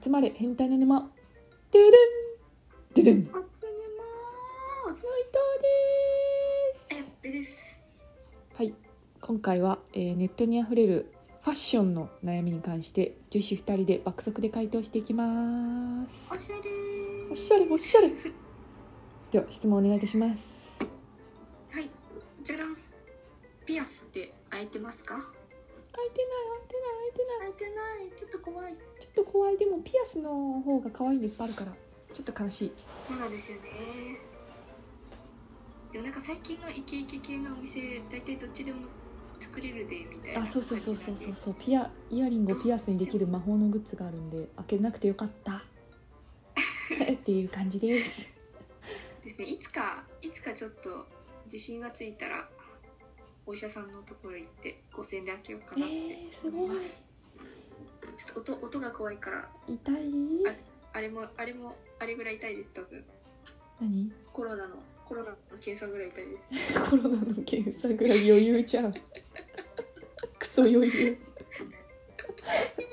集まれ変態の沼。ででんででん。内藤おつにまーすですえっぺです。はい。今回は、えーネットにあふれるファッションの悩みに関して女子2人で爆速で回答していきます。おしゃれ。ーおしゃれおしゃれ。では質問お願いいたします。はい。じゃらん。ピアスって開いてますか？開いてない開いてない開いてない。開いてない。ちょっと怖い。ちょっと怖い。でもピアスの方が可愛いのいっぱいあるからちょっと悲しい。そうなんですよね。でもなんか最近のイケイケ系のお店大体どっちでも作れるでみたいなあそうそうそうそうそう。うそうピアイヤリングをピアスにできる魔法のグッズがあるんで開けなくてよかった。っていう感じです。ですね。いつかいつかちょっと自信がついたらお医者さんのところ行って5000円で開けようかえなってー、すごい。ます。ちょっと音音が怖いから。痛い？あれもあれもあれぐらい痛いです多分。何？コロナのコロナの検査ぐらい痛いです。コロナの検査ぐらい余裕じゃん。クソ余裕。指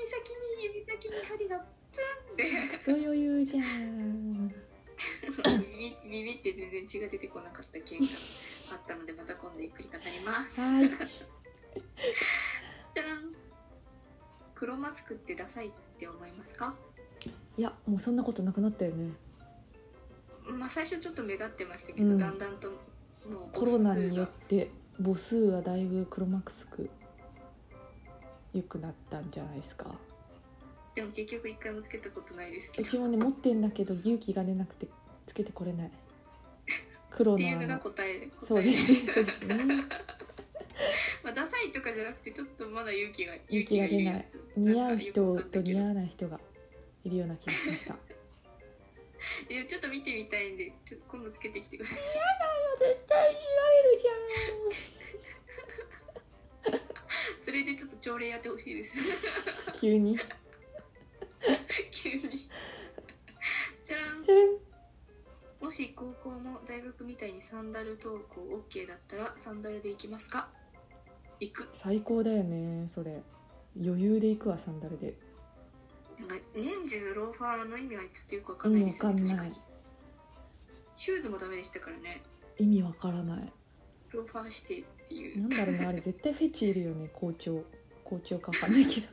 先に指先に針がツンって。クソ余裕じゃん。ビビビビって全然血が出てこなかった件があったのでまた今度ゆっくり語ります。はい。じゃらん黒マスクってダサいって思いますか？いやもうそんなことなくなったよね。まあ最初ちょっと目立ってましたけど、うん。だんだんともうコロナによっって母数はだいぶ黒マスク良くなったんじゃないですか。でも結局一回もつけたことないですけど。うちもね持ってんだけど勇気が出なくてつけてこれない黒のそうですねそうですね。まあ、ダサいとかじゃなくてちょっとまだ勇気が勇気が出ない。似合う人と似合わない人がいるような気がしました。ちょっと見てみたいんでちょっと今度つけてきてください。絶対見られるじ それでちょっと朝礼やってほしいです。ゃん急に。急に。じゃらんじゃらんもし高校も大学みたいにサンダル登校 OK だったらサンダルで行きますか？行く。最高だよねそれ。余裕で行くわサンダルで。なんか年中ローファーの意味はちょっとよくわかんないですよね、うんシューズもダメでしたからね。意味わからない。ローファーしてっていう。なんだろうなあれ絶対フェチいるよね校長。校長かわかんないけど。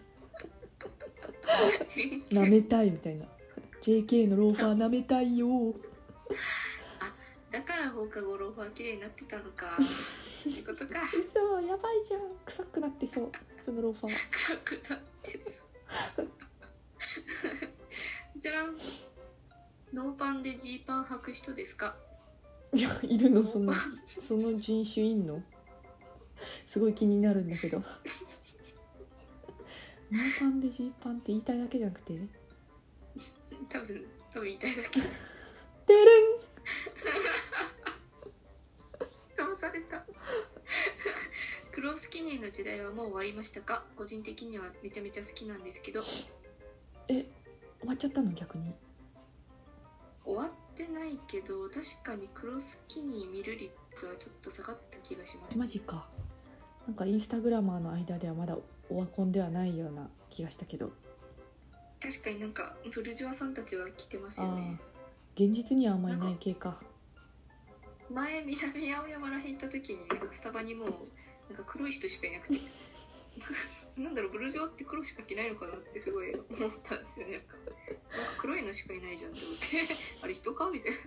舐めたいみたいな。JK のローファー舐めたいよだから放課後ローファー綺麗になってたのかってことか。嘘やばいじゃん。臭くなってそう。そのローファー臭くなってる。じゃらんノーパンでジーパン履く人ですか？いやいるのそのその人種いんの？すごい気になるんだけど。ノーパンでジーパンって言いたいだけじゃなくて？多分多分言いたいだけてるん。騙された。黒スキニーの時代はもう終わりましたか？個人的にはめちゃめちゃ好きなんですけど。え終わっちゃったの逆に？終わってないけど確かに黒スキニー見る率はちょっと下がった気がします。マジか。なんかインスタグラマーの間ではまだオワコンではないような気がしたけど。確かになんかブルジョワさんたちは来てますよね現実にはあんまりいない系か前南青山らへん行った時になんかスタバにもうなんか黒い人しかいなくて。なんだろうブルジョワって黒しか着ないのかなってすごい思ったんですよね。なんか黒いのしかいないじゃんって思って。あれ人かみたいな。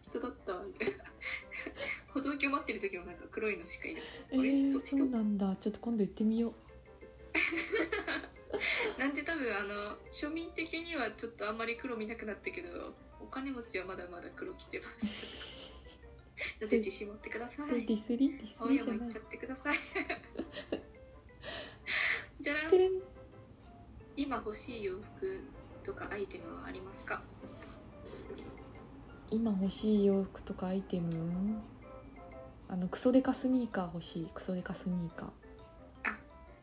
人だったみたいな。歩道橋待ってる時もなんか黒いのしかいなくて。えー、人そうなんだ。ちょっと今度行ってみよう。なんで多分あの庶民的にはちょっとあんまり黒見なくなったけどお金持ちはまだまだ黒着てます。ので自信持ってください。でディスリディス青リじゃない。山行っちゃってください。じゃらん。今欲しい洋服とかアイテムはありますか？今欲しい洋服とかアイテム？あのクソデカスニーカー欲しい。クソデカスニーカー。っ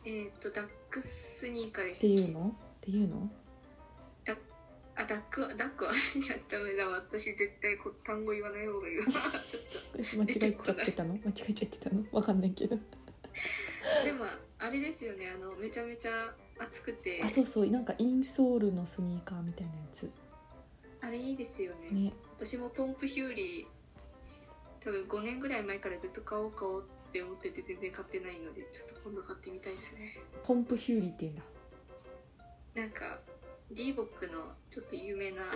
えっ、とダックスニーカーでしたてっけいうの？っていうの？あダックはダックはじゃダメだ。わ私絶対こ単語言わない方がいいわ。ちょっと。間違えちゃってたの？間違えちゃってたの？わかんないけど。でもあれですよね。あのめちゃめちゃ暑くて。あそうそう。なんかインソールのスニーカーみたいなやつ。あれいいですよね。ね。私もポンプヒューリー多分5年ぐらい前からずっと買おう買おうって思ってて全然買ってないのでちょっと今度買ってみたいですね。ポンプヒューリーっていうんだ。なんかリーボックのちょっと有名なも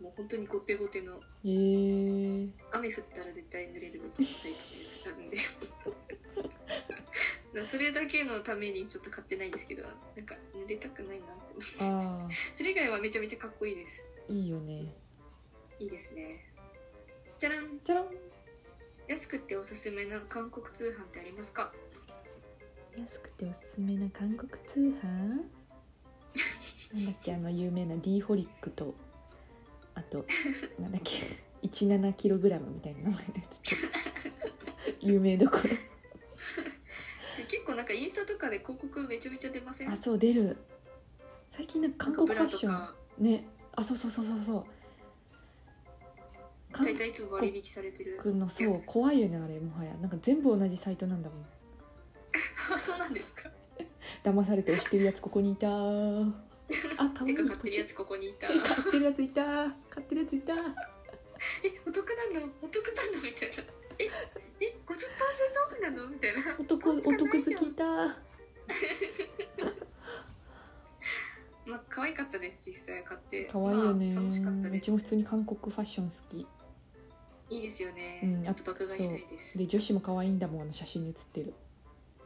うもう本当にゴテゴテのえー、雨降ったら絶対濡れるみたいなタイプのやつがあるんでなそれだけのためにちょっと買ってないんですけどなんか濡れたくないなって思って。あそれ以外はめちゃめちゃかっこいいです。あいいよね。いいですね。じゃらんじゃらん安くておすすめな韓国通販ってありますか？安くておすすめな韓国通販？なんだっけあの有名な D ホリックとあと なんだっけ 17kg みたいな名前のやつと有名どころ。結構なんかインスタとかで広告めちゃめちゃ出ません？あそう出る。最近なんか韓国ファッション。ね。あそうそうそうそうそう。韓大体いつも割引されてる。国のそう怖いよねあれもはや。なんか全部同じサイトなんだもん。あそうなんですか？騙されて押してるやつここにいたーあか買ってるやつここにいた。買ってるやついた。ー買ってるやついた。ー えお得なの？お得なの？みたいな。ええ50%オフなの？みたいな。お得お得好きいたーまあ可愛かったです実際買って。かわいいよね、まあ、楽しかったうです。ちも普通に韓国ファッション好き。いいですよね、うん。ちょっと爆買いしたいです。で女子も可愛いんだもんあの写真に写ってる。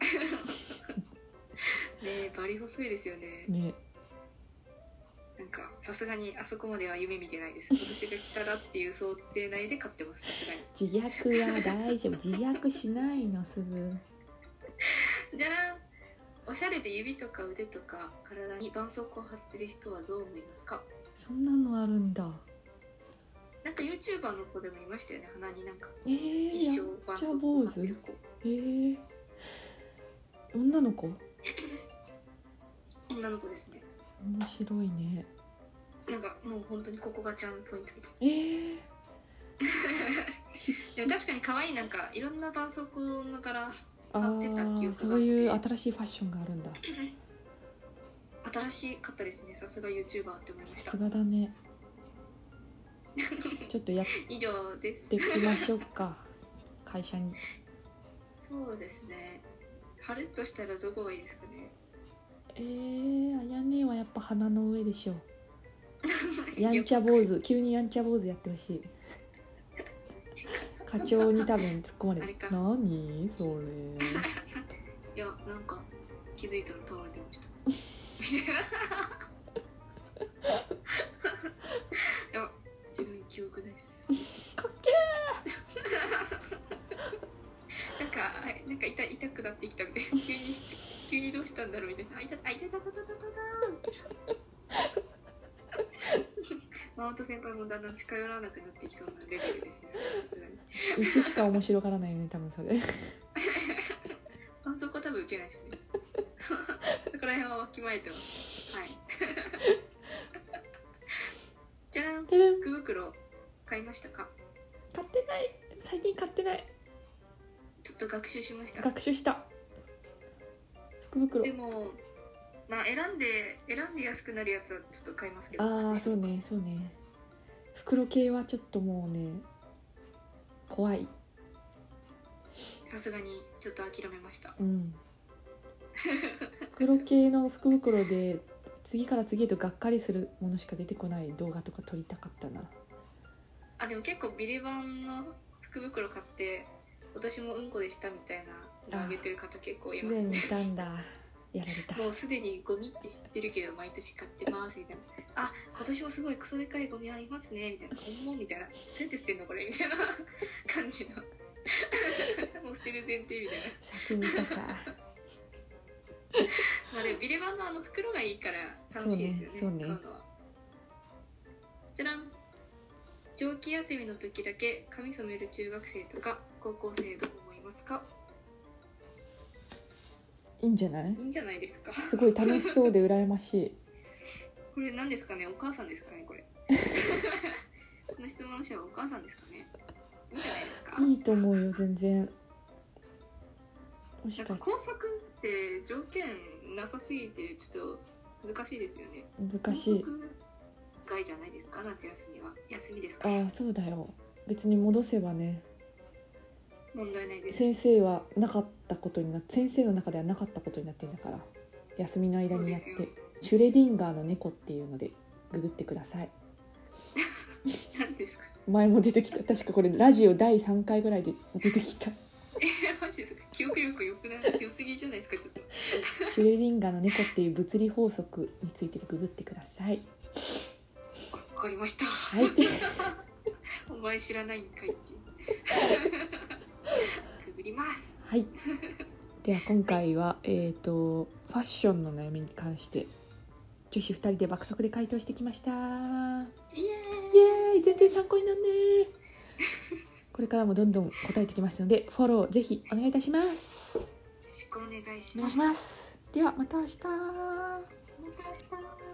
ねバリ細いですよね。ねなんかさすがにあそこまでは夢見てないです。私が来たらっていう想定内で買ってますさすがに。自虐は大丈夫。自虐しないのすぐ。じゃらんおしゃれで指とか腕とか体に絆創膏を貼ってる人はどう思いますか？そんなのあるんだ。なんか YouTuber の子でもいましたよね鼻になんか。えー、一や生絆創膏貼ってる子。えー、女の子？女の子ですね面白いね。なんかもう本当にここがチャームポイントみたいえー、でも確かに可愛いなんかいろんな絆創膏の柄あ買ってた記憶がそういう新しいファッションがあるんだ。新しかったですね。さすが YouTuber って思いました。さすがだね。ちょっとやっ以上です。てきましょうか。会社に。そうですね。貼るとしたらどこがいいですかねえー、あやねはやっぱ鼻の上でしょ やんちゃ坊主急にやんちゃ坊主やってほしい。課長に多分突っ込まれる。あれか「何？それ」いやなんか気づいたら倒れてました。いや自分記憶です。かっけ なんかはいなんか痛痛くなってきたんで急に急にどうしたんだろうみたいな。あ痛あ痛いたたたたたた。マウント先輩もだんだん近寄らなくなってきそうなレベルですねうちしか面白がらないよね多分それ。あそこ多分受けないですね。そこら辺はわきまえてます。はい。じゃらん。福袋買いましたか？買ってない。最近買ってない。ちょっと学習しました。学習した福袋。でもまあ選んで選んで安くなるやつはちょっと買いますけど。ああそうねそうね。袋系はちょっともうね怖い。さすがにちょっと諦めました。うん。袋系の福袋で次から次へとがっかりするものしか出てこない動画とか撮りたかったな。あでも結構ビレバンの福袋買って私もうんこでしたみたいなのあげてる方結構いますねすでにいたんだ。やられた。もうすでにゴミって知ってるけど毎年買ってますみたいな。あ今年もすごいクソでかいゴミありますねみたいな。ほんまみたいな。どうやって捨てんのこれみたいな感じの。もう捨てる前提みたいな。先にいたか。まあでもビレバンのあの袋がいいから楽しいですよねそうねそうね。買うのは。じゃらん。長期休みの時だけ髪染める中学生とか高校生どう思いますか？いいんじゃない？いいんじゃないですか？すごい楽しそうで羨ましい。これ何ですかね？お母さんですかね？これ。この質問者はお母さんですかね？いいんじゃないですか？いいと思うよ全然。もしかか工作って条件なさすぎてちょっと難しいですよね。難しい。外じゃないですか？夏休みは。休みですか？らああそうだよ。別に戻せばね問題ないです。先生はなかったことにな先生の中ではなかったことになってんだから休みの間にやってシュレディンガーの猫っていうのでググってください。何ですか？前も出てきた。確かこれラジオ第3回ぐらいで出てきた。えマジですか？記憶力よくない？良すぎじゃないですか？ちょっと。シュレディンガーの猫っていう物理法則についてググってください。わかりました。はい。お前知らないんかいってくぐります。はい。では今回は、えっ、とファッションの悩みに関して女子2人で爆速で回答してきました。イエーイ。イエーイ。全然参考になんねー。これからもどんどん答えてきますのでフォローぜひお願いいたします。よろしくお願いします。ではまた明日。また明日